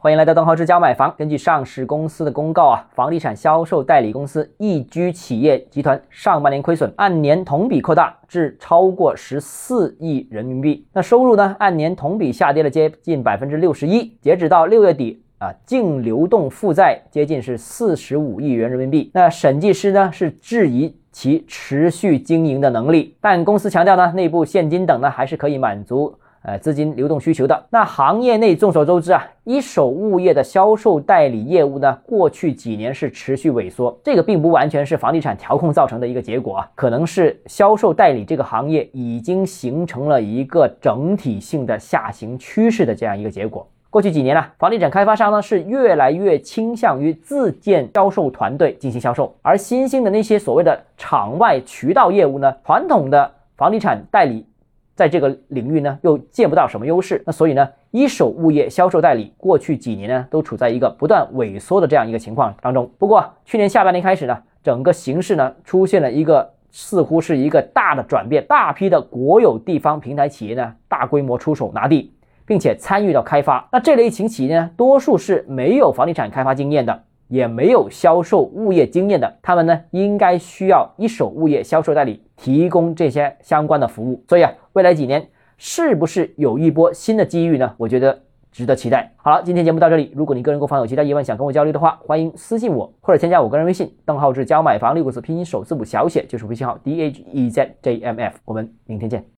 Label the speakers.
Speaker 1: 欢迎来到邓浩之家买房。根据上市公司的公告啊，房地产销售代理公司易居企业集团上半年亏损按年同比扩大至超过十四亿人民币。那收入呢，按年同比下跌了接近百分之六十一。截止到六月底啊，净流动负债接近是四十五亿元人民币。那审计师呢是质疑其持续经营的能力，但公司强调呢，内部现金等呢还是可以满足。呃，资金流动需求的那行业内众所周知啊，一手物业的销售代理业务呢，过去几年是持续萎缩。这个并不完全是房地产调控造成的一个结果啊，可能是销售代理这个行业已经形成了一个整体性的下行趋势的这样一个结果。过去几年呢，房地产开发商呢是越来越倾向于自建销售团队进行销售，而新兴的那些所谓的场外渠道业务呢，传统的房地产代理。在这个领域呢，又见不到什么优势，那所以呢，一手物业销售代理过去几年呢，都处在一个不断萎缩的这样一个情况当中。不过去年下半年开始呢，整个形势呢出现了一个似乎是一个大的转变，大批的国有地方平台企业呢大规模出手拿地，并且参与到开发。那这类型企业呢，多数是没有房地产开发经验的。也没有销售物业经验的，他们呢应该需要一手物业销售代理提供这些相关的服务。所以啊，未来几年是不是有一波新的机遇呢？我觉得值得期待。好了，今天节目到这里。如果你个人购房有其他疑问想跟我交流的话，欢迎私信我或者添加我个人微信邓浩志教买房六个字拼音首字母小写就是微信号 d h e z j m f。我们明天见。